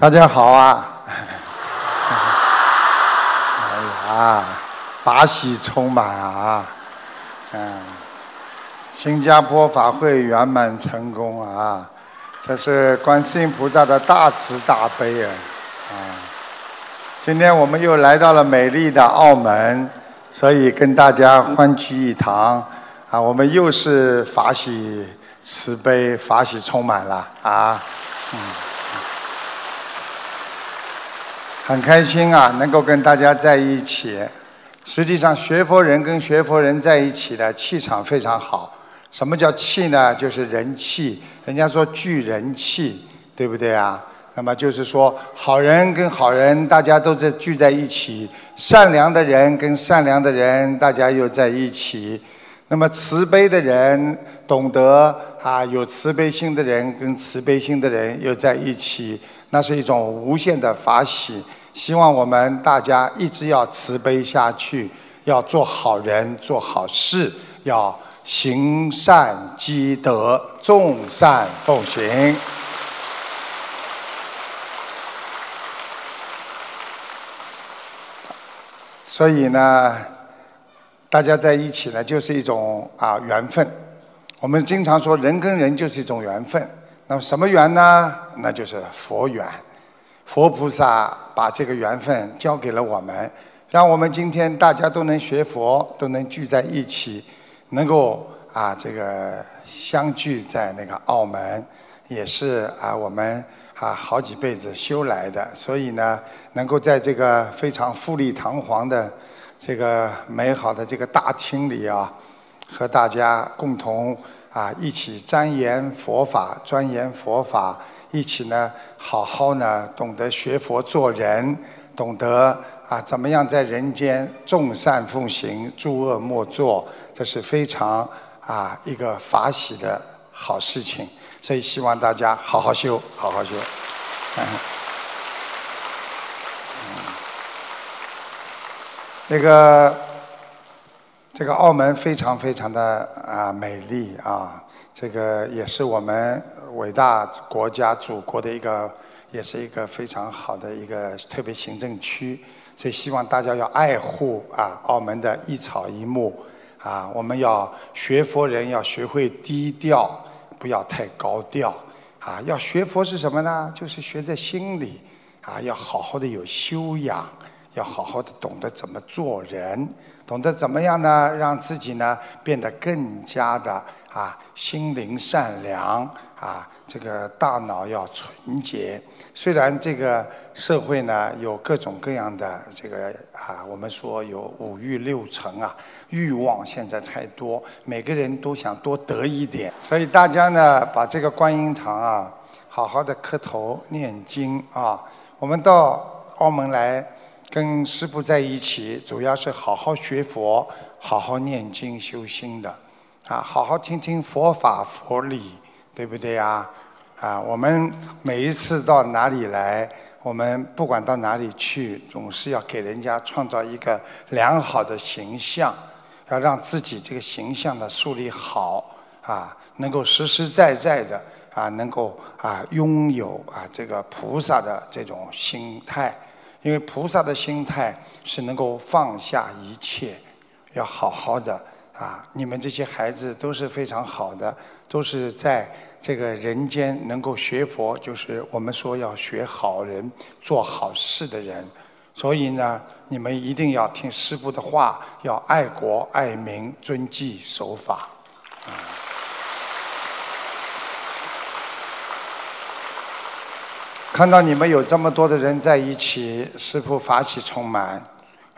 大家好啊！哎呀，法喜充满啊！嗯，新加坡法会圆满成功啊！这是观世音菩萨的大慈大悲啊！啊，今天我们又来到了美丽的澳门，所以跟大家欢聚一堂啊！我们又是法喜慈悲，法喜充满了啊！嗯。很开心啊，能够跟大家在一起。实际上，学佛人跟学佛人在一起的气场非常好。什么叫气呢？就是人气。人家说聚人气，对不对啊？那么就是说，好人跟好人，大家都在聚在一起；善良的人跟善良的人，大家又在一起。那么慈悲的人，懂得啊，有慈悲心的人跟慈悲心的人又在一起，那是一种无限的法喜。希望我们大家一直要慈悲下去，要做好人，做好事，要行善积德，众善奉行。所以呢，大家在一起呢，就是一种啊缘分。我们经常说，人跟人就是一种缘分。那么什么缘呢？那就是佛缘。佛菩萨把这个缘分交给了我们，让我们今天大家都能学佛，都能聚在一起，能够啊这个相聚在那个澳门，也是啊我们啊好几辈子修来的，所以呢，能够在这个非常富丽堂皇的这个美好的这个大厅里啊，和大家共同啊一起钻研佛法，钻研佛法。一起呢，好好呢，懂得学佛做人，懂得啊，怎么样在人间众善奉行，诸恶莫作，这是非常啊一个法喜的好事情。所以希望大家好好修，好好修。那个这个澳门非常非常的啊美丽啊。这个也是我们伟大国家祖国的一个，也是一个非常好的一个特别行政区，所以希望大家要爱护啊澳门的一草一木啊，我们要学佛人要学会低调，不要太高调啊。要学佛是什么呢？就是学在心里啊，要好好的有修养，要好好的懂得怎么做人，懂得怎么样呢，让自己呢变得更加的。啊，心灵善良啊，这个大脑要纯洁。虽然这个社会呢有各种各样的这个啊，我们说有五欲六尘啊，欲望现在太多，每个人都想多得一点。所以大家呢，把这个观音堂啊，好好的磕头念经啊。我们到澳门来跟师父在一起，主要是好好学佛，好好念经修心的。啊，好好听听佛法佛理，对不对呀？啊，我们每一次到哪里来，我们不管到哪里去，总是要给人家创造一个良好的形象，要让自己这个形象的树立好，啊，能够实实在在的啊，能够啊拥有啊这个菩萨的这种心态，因为菩萨的心态是能够放下一切，要好好的。啊，你们这些孩子都是非常好的，都是在这个人间能够学佛，就是我们说要学好人、做好事的人。所以呢，你们一定要听师父的话，要爱国爱民、遵纪守法。看到你们有这么多的人在一起，师父法喜充满。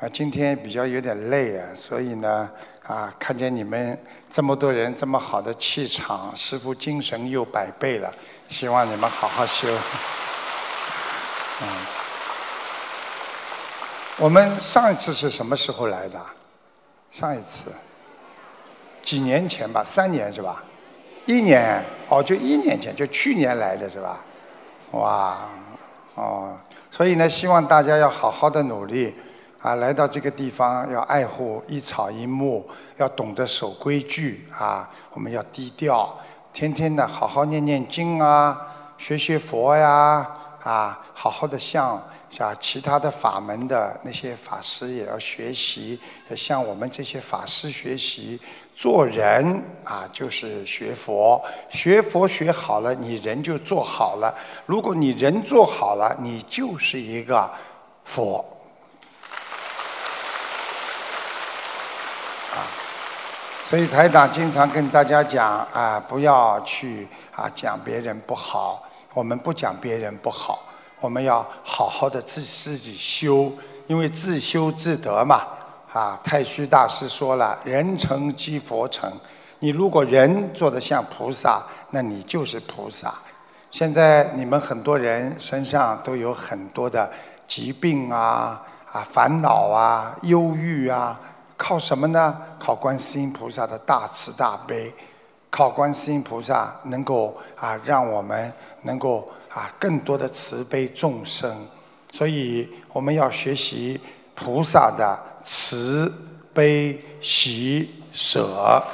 啊，今天比较有点累啊，所以呢。啊，看见你们这么多人，这么好的气场，师傅精神又百倍了。希望你们好好修。嗯，我们上一次是什么时候来的？上一次几年前吧，三年是吧？一年哦，就一年前，就去年来的是吧？哇，哦，所以呢，希望大家要好好的努力。啊，来到这个地方要爱护一草一木，要懂得守规矩啊！我们要低调，天天的好好念念经啊，学学佛呀，啊，好好的向像其他的法门的那些法师也要学习，要向我们这些法师学习。做人啊，就是学佛，学佛学好了，你人就做好了。如果你人做好了，你就是一个佛。啊，所以台长经常跟大家讲啊，不要去啊讲别人不好。我们不讲别人不好，我们要好好的自自己修，因为自修自得嘛。啊，太虚大师说了：“人成即佛成。”你如果人做的像菩萨，那你就是菩萨。现在你们很多人身上都有很多的疾病啊、啊烦恼啊、忧郁啊，靠什么呢？靠观世音菩萨的大慈大悲，靠观世音菩萨能够啊让我们能够啊更多的慈悲众生。所以我们要学习菩萨的。慈悲喜舍，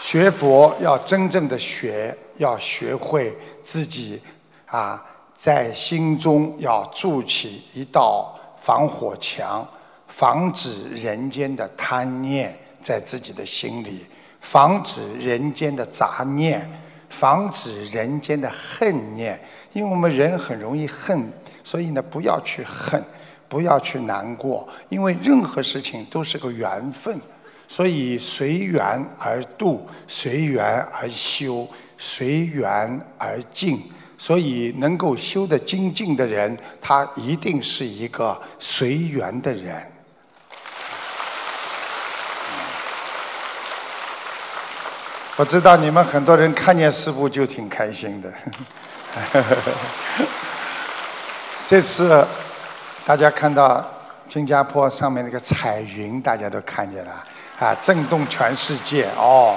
学佛要真正的学，要学会自己啊，在心中要筑起一道防火墙，防止人间的贪念在自己的心里，防止人间的杂念，防止人间的恨念。因为我们人很容易恨，所以呢，不要去恨，不要去难过，因为任何事情都是个缘分，所以随缘而度，随缘而修，随缘而静。所以能够修得精进的人，他一定是一个随缘的人。我知道你们很多人看见师傅就挺开心的。这次大家看到新加坡上面那个彩云，大家都看见了啊，震动全世界哦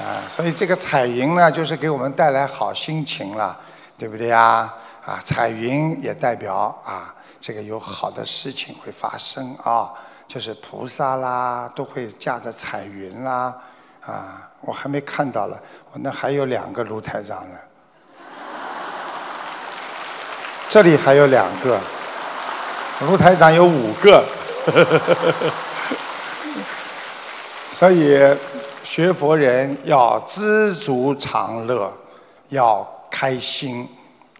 啊！所以这个彩云呢，就是给我们带来好心情了，对不对呀？啊，彩云也代表啊，这个有好的事情会发生啊，就是菩萨啦都会驾着彩云啦啊！我还没看到了，我那还有两个卢台长呢。这里还有两个，卢台长有五个，所以学佛人要知足常乐，要开心，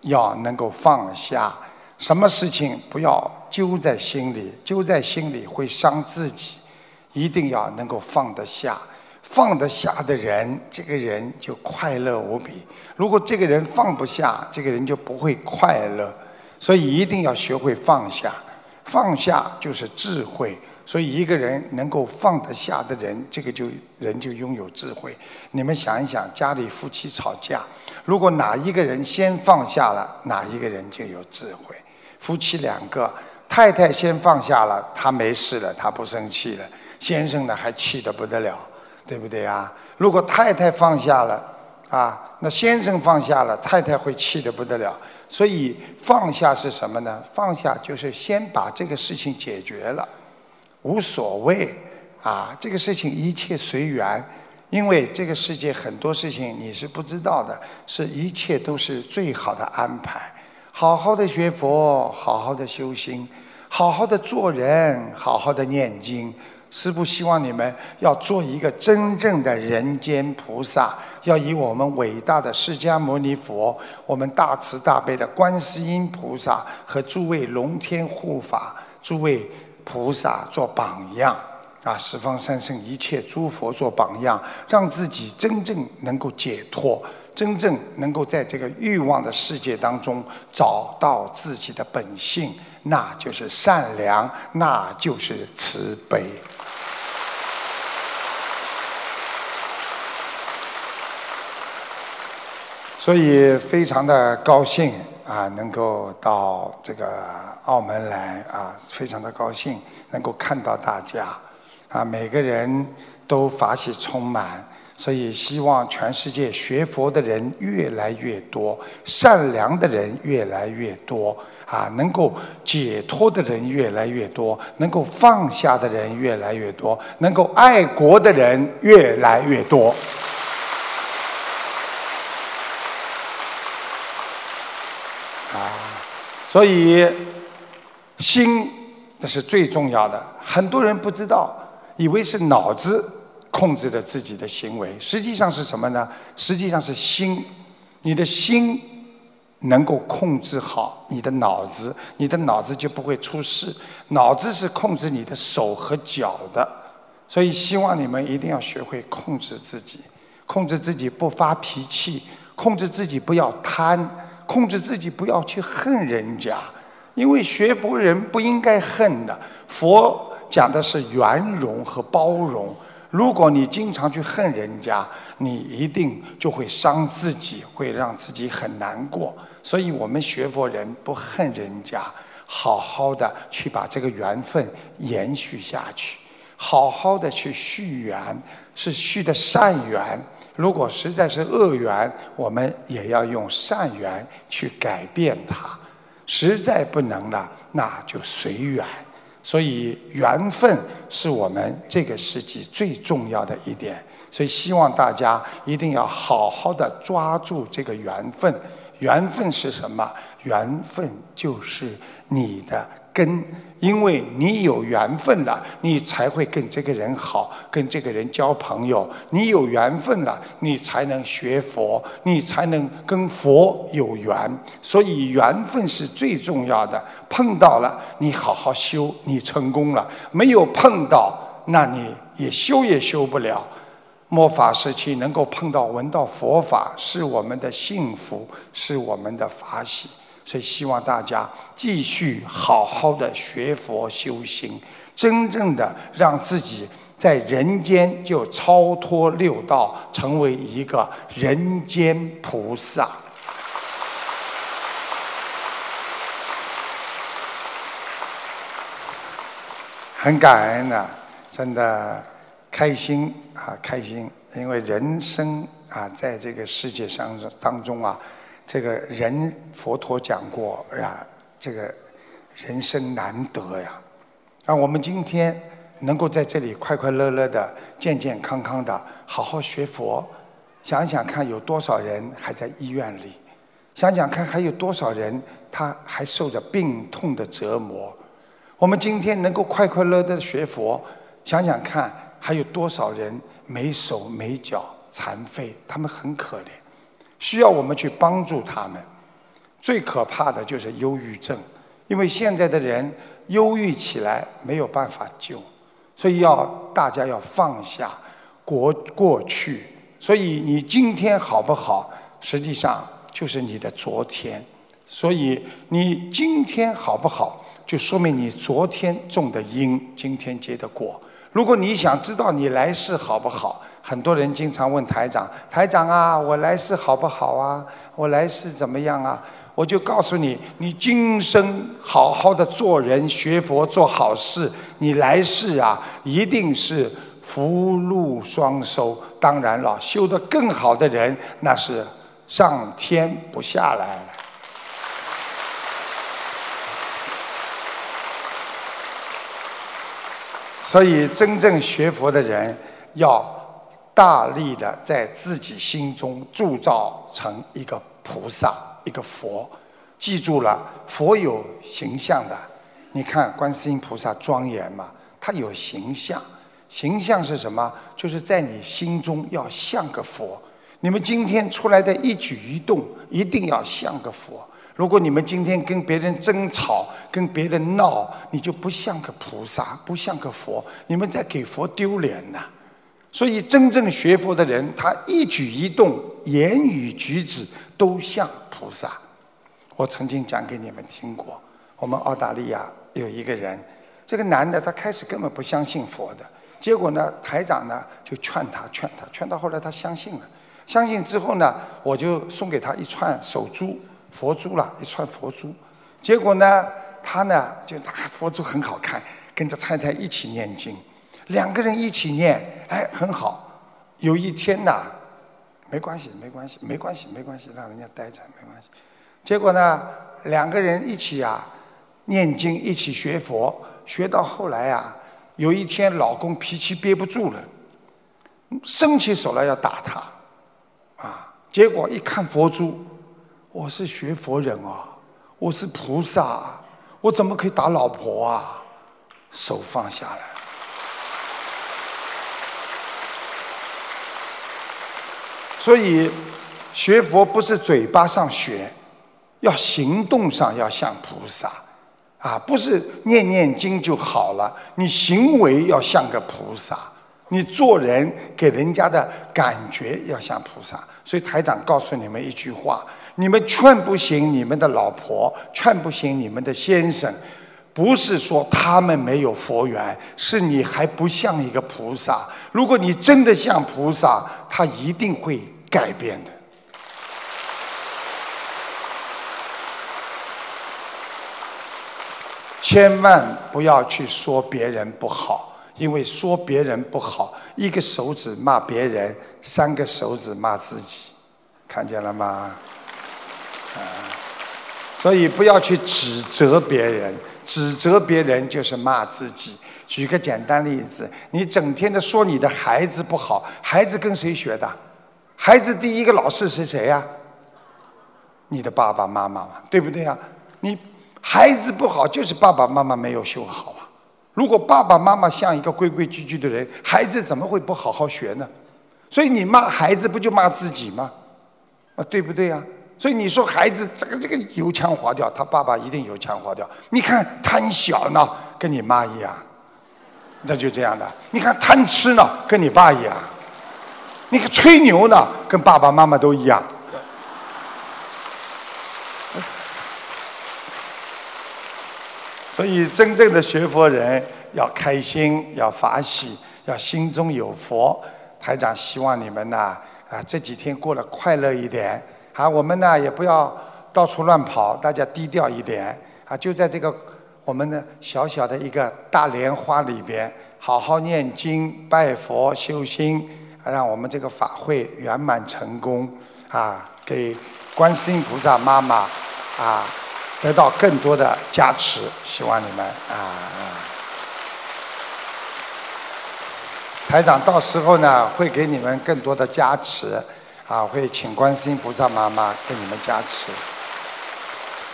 要能够放下，什么事情不要揪在心里，揪在心里会伤自己，一定要能够放得下。放得下的人，这个人就快乐无比。如果这个人放不下，这个人就不会快乐。所以一定要学会放下，放下就是智慧。所以一个人能够放得下的人，这个就人就拥有智慧。你们想一想，家里夫妻吵架，如果哪一个人先放下了，哪一个人就有智慧。夫妻两个，太太先放下了，她没事了，她不生气了，先生呢还气得不得了，对不对啊？如果太太放下了，啊，那先生放下了，太太会气得不得了。所以放下是什么呢？放下就是先把这个事情解决了，无所谓啊，这个事情一切随缘，因为这个世界很多事情你是不知道的，是一切都是最好的安排。好好的学佛，好好的修心，好好的做人，好好的念经。师父希望你们要做一个真正的人间菩萨，要以我们伟大的释迦牟尼佛、我们大慈大悲的观世音菩萨和诸位龙天护法、诸位菩萨做榜样啊！十方三圣一切诸佛做榜样，让自己真正能够解脱，真正能够在这个欲望的世界当中找到自己的本性，那就是善良，那就是慈悲。所以非常的高兴啊，能够到这个澳门来啊，非常的高兴能够看到大家啊，每个人都法喜充满，所以希望全世界学佛的人越来越多，善良的人越来越多啊，能够解脱的人越来越多，能够放下的人越来越多，能够爱国的人越来越多。所以心那是最重要的。很多人不知道，以为是脑子控制着自己的行为，实际上是什么呢？实际上是心，你的心能够控制好你的脑子，你的脑子就不会出事。脑子是控制你的手和脚的，所以希望你们一定要学会控制自己，控制自己不发脾气，控制自己不要贪。控制自己不要去恨人家，因为学佛人不应该恨的。佛讲的是圆融和包容。如果你经常去恨人家，你一定就会伤自己，会让自己很难过。所以我们学佛人不恨人家，好好的去把这个缘分延续下去，好好的去续缘，是续的善缘。如果实在是恶缘，我们也要用善缘去改变它。实在不能了，那就随缘。所以缘分是我们这个世纪最重要的一点。所以希望大家一定要好好的抓住这个缘分。缘分是什么？缘分就是你的。根，因为你有缘分了，你才会跟这个人好，跟这个人交朋友。你有缘分了，你才能学佛，你才能跟佛有缘。所以缘分是最重要的。碰到了，你好好修，你成功了；没有碰到，那你也修也修不了。末法时期能够碰到、闻到佛法，是我们的幸福，是我们的法喜。所以希望大家继续好好的学佛修行，真正的让自己在人间就超脱六道，成为一个人间菩萨。很感恩的，真的开心啊，开心！因为人生啊，在这个世界上当中啊。这个人佛陀讲过呀，这个人生难得呀。啊，我们今天能够在这里快快乐乐的、健健康康的好好学佛，想想看有多少人还在医院里，想想看还有多少人他还受着病痛的折磨。我们今天能够快快乐乐的学佛，想想看还有多少人没手没脚、残废，他们很可怜。需要我们去帮助他们。最可怕的就是忧郁症，因为现在的人忧郁起来没有办法救，所以要大家要放下过过去。所以你今天好不好，实际上就是你的昨天。所以你今天好不好，就说明你昨天种的因，今天结的果。如果你想知道你来世好不好？很多人经常问台长：“台长啊，我来世好不好啊？我来世怎么样啊？”我就告诉你：你今生好好的做人、学佛、做好事，你来世啊，一定是福禄双收。当然了，修得更好的人，那是上天不下来。所以，真正学佛的人要。大力的在自己心中铸造成一个菩萨，一个佛。记住了，佛有形象的。你看观世音菩萨庄严嘛，他有形象。形象是什么？就是在你心中要像个佛。你们今天出来的一举一动，一定要像个佛。如果你们今天跟别人争吵，跟别人闹，你就不像个菩萨，不像个佛。你们在给佛丢脸呐！所以，真正学佛的人，他一举一动、言语举止都像菩萨。我曾经讲给你们听过，我们澳大利亚有一个人，这个男的他开始根本不相信佛的，结果呢，台长呢就劝他、劝他、劝到后来他相信了。相信之后呢，我就送给他一串手珠、佛珠了，一串佛珠。结果呢，他呢就他佛珠很好看，跟着太太一起念经。两个人一起念，哎，很好。有一天呐，没关系，没关系，没关系，没关系，让人家待着，没关系。结果呢，两个人一起啊念经，一起学佛，学到后来啊，有一天老公脾气憋不住了，伸起手来要打他，啊，结果一看佛珠，我是学佛人哦，我是菩萨，我怎么可以打老婆啊？手放下来。所以学佛不是嘴巴上学，要行动上要像菩萨，啊，不是念念经就好了，你行为要像个菩萨。你做人给人家的感觉要像菩萨，所以台长告诉你们一句话：你们劝不醒你们的老婆，劝不醒你们的先生，不是说他们没有佛缘，是你还不像一个菩萨。如果你真的像菩萨，他一定会改变的。千万不要去说别人不好。因为说别人不好，一个手指骂别人，三个手指骂自己，看见了吗？啊，所以不要去指责别人，指责别人就是骂自己。举个简单例子，你整天的说你的孩子不好，孩子跟谁学的？孩子第一个老师是谁呀？你的爸爸妈妈嘛，对不对呀？你孩子不好，就是爸爸妈妈没有修好啊。如果爸爸妈妈像一个规规矩矩的人，孩子怎么会不好好学呢？所以你骂孩子不就骂自己吗？啊，对不对呀？所以你说孩子这个这个油腔滑调，他爸爸一定油腔滑调。你看贪小呢，跟你妈一样，那就这样的。你看贪吃呢，跟你爸一样。你个吹牛呢，跟爸爸妈妈都一样。所以，真正的学佛人要开心，要法喜，要心中有佛。台长希望你们呢，啊，这几天过得快乐一点。啊，我们呢也不要到处乱跑，大家低调一点。啊，就在这个我们的小小的一个大莲花里边，好好念经、拜佛、修心，让我们这个法会圆满成功。啊，给观世音菩萨妈妈，啊。得到更多的加持，希望你们啊！台长到时候呢会给你们更多的加持，啊，会请观世音菩萨妈妈给你们加持。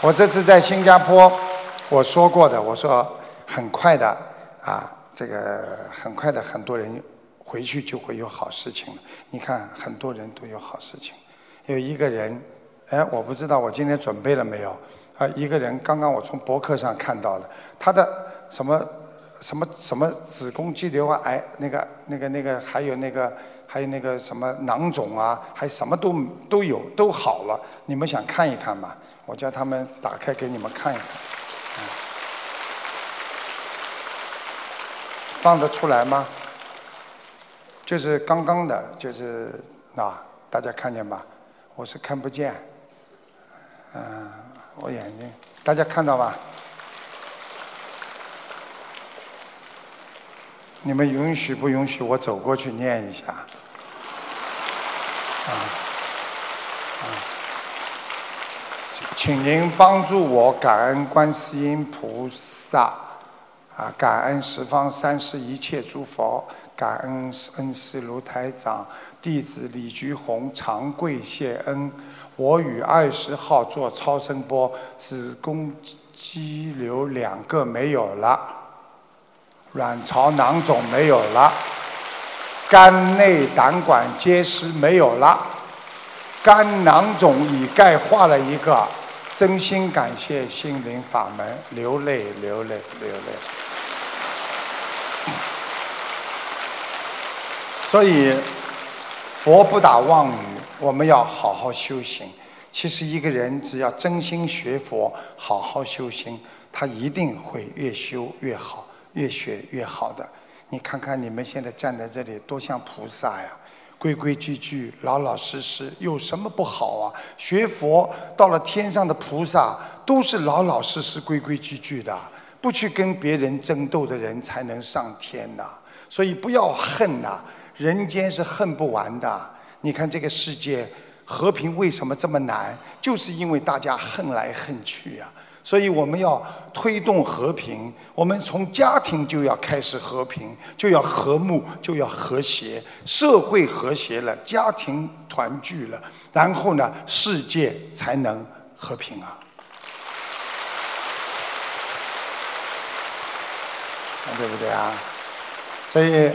我这次在新加坡，我说过的，我说很快的啊，这个很快的，很多人回去就会有好事情了。你看，很多人都有好事情。有一个人，哎，我不知道我今天准备了没有。啊，一个人刚刚我从博客上看到了，他的什么什么什么子宫肌瘤啊，癌那个那个那个，还有那个还有那个什么囊肿啊，还什么都都有都好了。你们想看一看吗？我叫他们打开给你们看一看。放得出来吗？就是刚刚的，就是啊，大家看见吧？我是看不见，嗯。我眼睛，大家看到吧？你们允许不允许我走过去念一下？啊啊！请您帮助我感恩观世音菩萨，啊，感恩十方三世一切诸佛，感恩恩师卢台长，弟子李菊红长跪谢恩。我与二十号做超声波，子宫肌瘤两个没有了，卵巢囊肿没有了，肝内胆管结石没有了，肝囊肿已钙化了一个，真心感谢心灵法门，流泪流泪流泪。所以佛不打妄语。我们要好好修行。其实一个人只要真心学佛，好好修行，他一定会越修越好，越学越好的。你看看你们现在站在这里，多像菩萨呀！规规矩矩、老老实实，有什么不好啊？学佛到了天上的菩萨，都是老老实实、规规矩矩的，不去跟别人争斗的人才能上天呐。所以不要恨呐，人间是恨不完的。你看这个世界和平为什么这么难？就是因为大家恨来恨去啊。所以我们要推动和平。我们从家庭就要开始和平就要和睦就要和谐。社会和谐了家庭团聚了然后呢世界才能和平啊。对不对啊？所以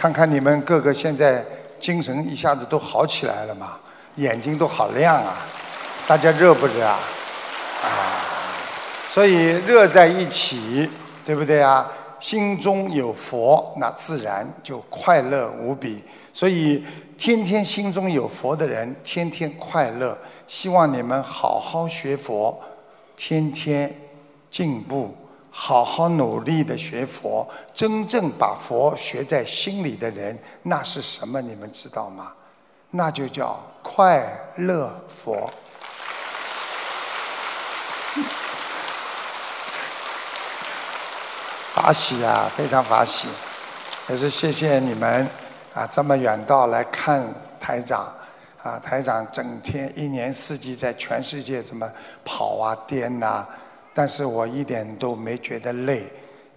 看看你们个个现在精神一下子都好起来了嘛，眼睛都好亮啊！大家热不热啊？啊，所以热在一起，对不对啊？心中有佛，那自然就快乐无比。所以天天心中有佛的人，天天快乐。希望你们好好学佛，天天进步，好好努力的学佛。真正把佛学在心里的人，那是什么？你们知道吗？那就叫快乐佛。法喜啊，非常法喜，也是谢谢你们啊，这么远道来看台长啊，台长整天一年四季在全世界这么跑啊颠呐，但是我一点都没觉得累，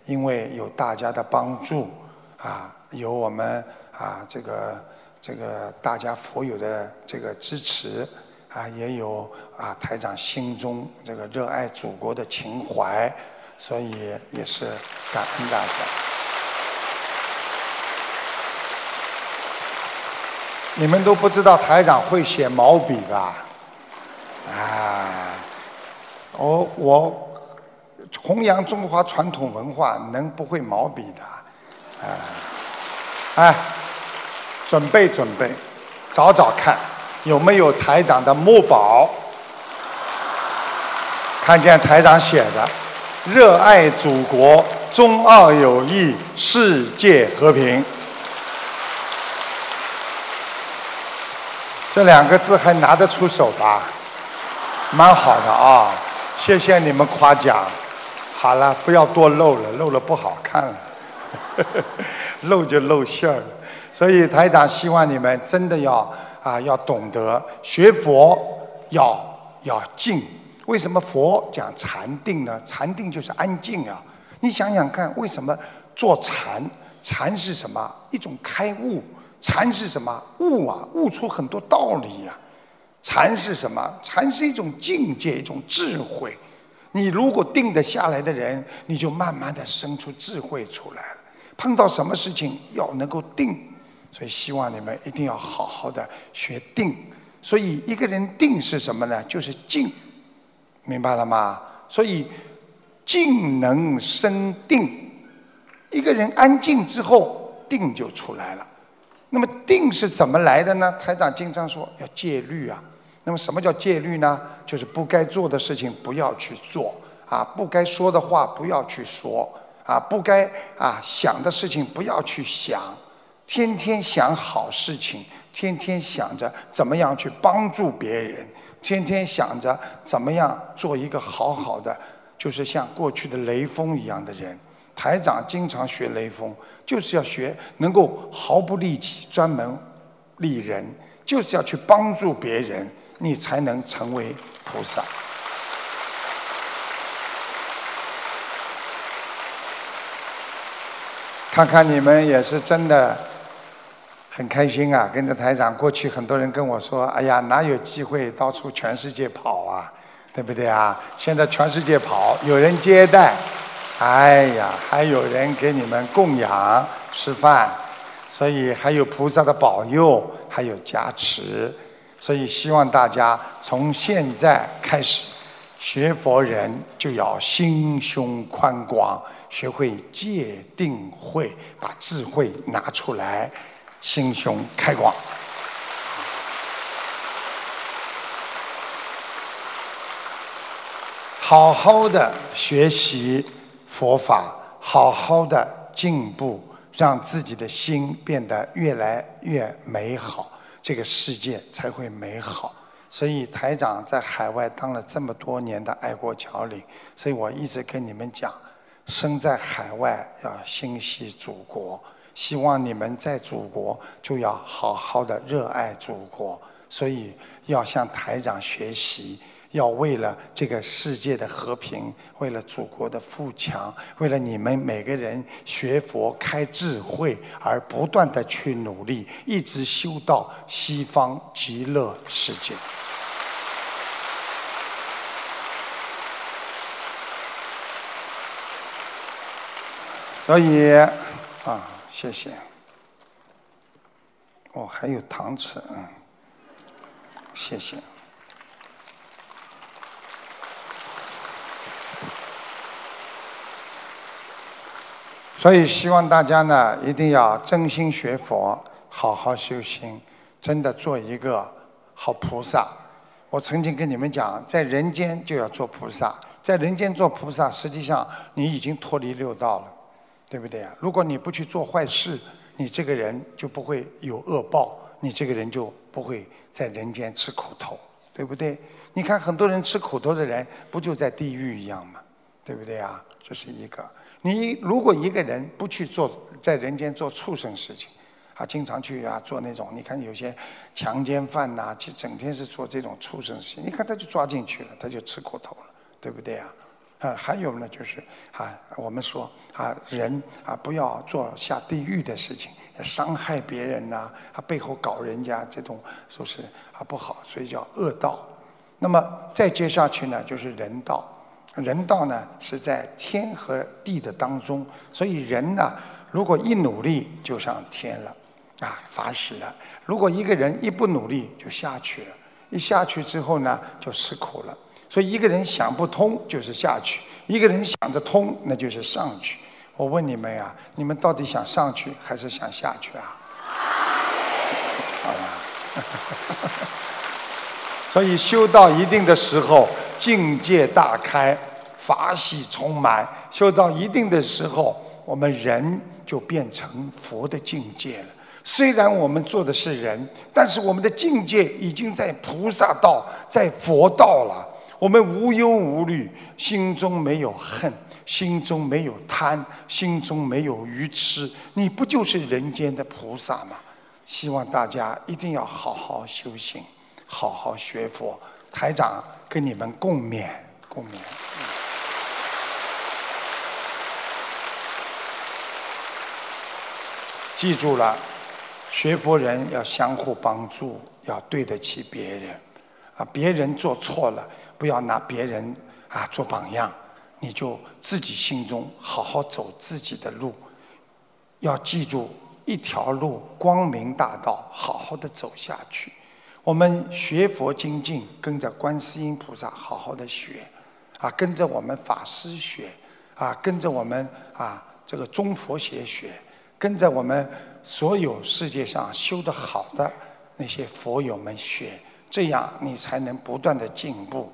因为有大家的帮助啊，有我们啊这个这个大家佛友的这个支持啊，也有啊台长心中这个热爱祖国的情怀。所以也是感恩大家。你们都不知道台长会写毛笔吧？啊，我我弘扬中华传统文化，能不会毛笔的？啊，哎，准备准备，找找看有没有台长的墨宝？看见台长写的。热爱祖国，中澳友谊，世界和平。这两个字还拿得出手吧？蛮好的啊，谢谢你们夸奖。好了，不要多露了，露了不好看了。露就露馅儿了。所以台长希望你们真的要啊，要懂得学佛，要要静。为什么佛讲禅定呢？禅定就是安静啊！你想想看，为什么做禅？禅是什么？一种开悟。禅是什么？悟啊，悟出很多道理呀。禅是什么？禅是一种境界，一种智慧。你如果定得下来的人，你就慢慢的生出智慧出来了。碰到什么事情要能够定，所以希望你们一定要好好的学定。所以一个人定是什么呢？就是静。明白了吗？所以静能生定。一个人安静之后，定就出来了。那么定是怎么来的呢？台长经常说要戒律啊。那么什么叫戒律呢？就是不该做的事情不要去做啊，不该说的话不要去说啊，不该啊想的事情不要去想，天天想好事情，天天想着怎么样去帮助别人。天天想着怎么样做一个好好的，就是像过去的雷锋一样的人。台长经常学雷锋，就是要学能够毫不利己、专门利人，就是要去帮助别人，你才能成为菩萨。看看你们也是真的。很开心啊，跟着台长过去，很多人跟我说：“哎呀，哪有机会到处全世界跑啊，对不对啊？”现在全世界跑，有人接待，哎呀，还有人给你们供养吃饭，所以还有菩萨的保佑，还有加持，所以希望大家从现在开始学佛人就要心胸宽广，学会戒定慧，把智慧拿出来。心胸开广，好好的学习佛法，好好的进步，让自己的心变得越来越美好，这个世界才会美好。所以台长在海外当了这么多年的爱国侨领，所以我一直跟你们讲，身在海外要心系祖国。希望你们在祖国就要好好的热爱祖国，所以要向台长学习，要为了这个世界的和平，为了祖国的富强，为了你们每个人学佛开智慧而不断的去努力，一直修到西方极乐世界。所以啊，谢谢。哦，还有糖吃，嗯，谢谢。所以希望大家呢，一定要真心学佛，好好修心，真的做一个好菩萨。我曾经跟你们讲，在人间就要做菩萨，在人间做菩萨，实际上你已经脱离六道了，对不对呀？如果你不去做坏事，你这个人就不会有恶报，你这个人就不会在人间吃苦头，对不对？你看很多人吃苦头的人，不就在地狱一样吗？对不对啊？这是一个。你如果一个人不去做在人间做畜生事情，啊，经常去啊做那种，你看有些强奸犯呐，就整天是做这种畜生事情，你看他就抓进去了，他就吃苦头了，对不对啊？啊，还有呢，就是啊，我们说啊，人啊不要做下地狱的事情，伤害别人呐，啊背后搞人家这种，说是啊不好，所以叫恶道。那么再接下去呢，就是人道。人道呢是在天和地的当中，所以人呢，如果一努力就上天了，啊，法喜了；如果一个人一不努力就下去了，一下去之后呢就吃苦了。所以一个人想不通就是下去，一个人想得通那就是上去。我问你们呀，你们到底想上去还是想下去啊？好吧。所以修到一定的时候。境界大开，法喜充满，修到一定的时候，我们人就变成佛的境界了。虽然我们做的是人，但是我们的境界已经在菩萨道，在佛道了。我们无忧无虑，心中没有恨，心中没有贪，心中没有愚痴。你不就是人间的菩萨吗？希望大家一定要好好修行，好好学佛。台长。跟你们共勉，共勉。记住了，学佛人要相互帮助，要对得起别人。啊，别人做错了，不要拿别人啊做榜样，你就自己心中好好走自己的路。要记住一条路，光明大道，好好的走下去。我们学佛精进，跟着观世音菩萨好好的学，啊，跟着我们法师学，啊，跟着我们啊这个中佛学学，跟着我们所有世界上修得好的那些佛友们学，这样你才能不断的进步。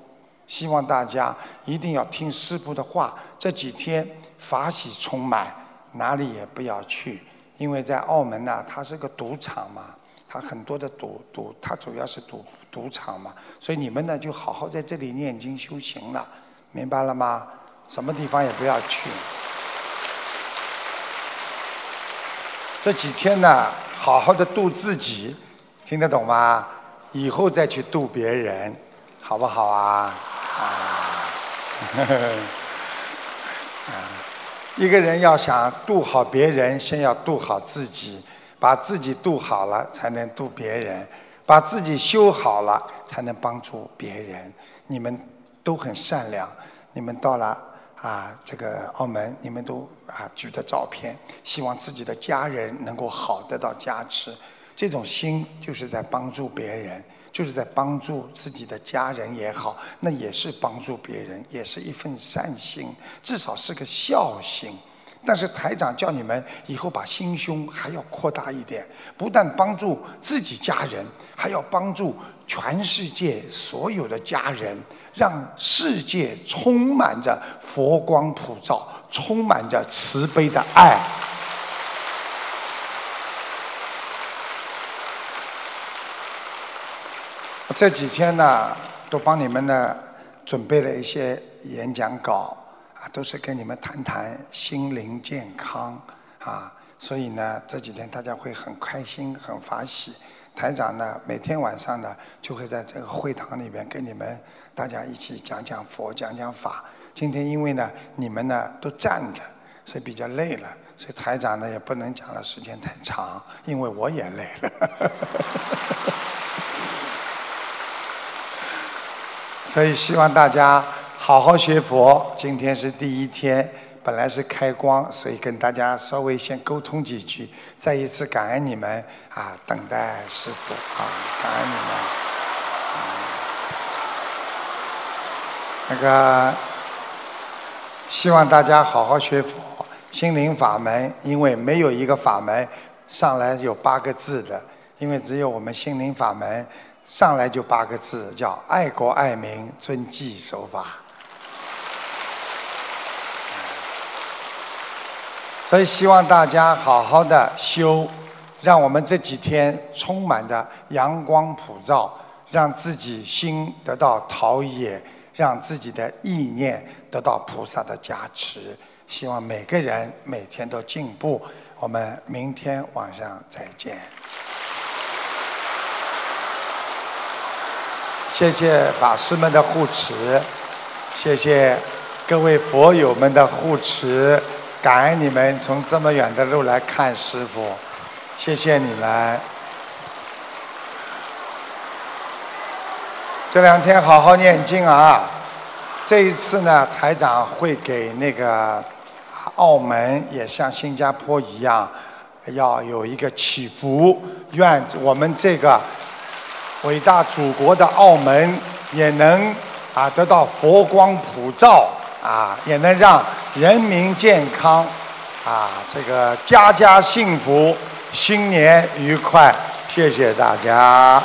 希望大家一定要听师父的话，这几天法喜充满，哪里也不要去，因为在澳门呢，它是个赌场嘛。他很多的赌赌，他主要是赌赌场嘛，所以你们呢就好好在这里念经修行了，明白了吗？什么地方也不要去。这几天呢，好好的度自己，听得懂吗？以后再去度别人，好不好啊？啊，一个人要想度好别人，先要度好自己。把自己度好了，才能度别人；把自己修好了，才能帮助别人。你们都很善良，你们到了啊，这个澳门，你们都啊举的照片，希望自己的家人能够好，得到加持。这种心就是在帮助别人，就是在帮助自己的家人也好，那也是帮助别人，也是一份善心，至少是个孝心。但是台长叫你们以后把心胸还要扩大一点，不但帮助自己家人，还要帮助全世界所有的家人，让世界充满着佛光普照，充满着慈悲的爱。这几天呢，都帮你们呢准备了一些演讲稿。啊，都是跟你们谈谈心灵健康啊，所以呢，这几天大家会很开心、很发喜。台长呢，每天晚上呢，就会在这个会堂里边跟你们大家一起讲讲佛、讲讲法。今天因为呢，你们呢都站着，所以比较累了，所以台长呢也不能讲的时间太长，因为我也累了。所以希望大家。好好学佛，今天是第一天，本来是开光，所以跟大家稍微先沟通几句。再一次感恩你们啊，等待师傅啊，感恩你们。那个，希望大家好好学佛，心灵法门，因为没有一个法门上来有八个字的，因为只有我们心灵法门上来就八个字，叫爱国爱民、遵纪守法。所以希望大家好好的修，让我们这几天充满着阳光普照，让自己心得到陶冶，让自己的意念得到菩萨的加持。希望每个人每天都进步。我们明天晚上再见。谢谢法师们的护持，谢谢各位佛友们的护持。感恩你们从这么远的路来看师傅，谢谢你们。这两天好好念经啊！这一次呢，台长会给那个澳门也像新加坡一样，要有一个祈福，愿我们这个伟大祖国的澳门也能啊得到佛光普照。啊，也能让人民健康，啊，这个家家幸福，新年愉快，谢谢大家。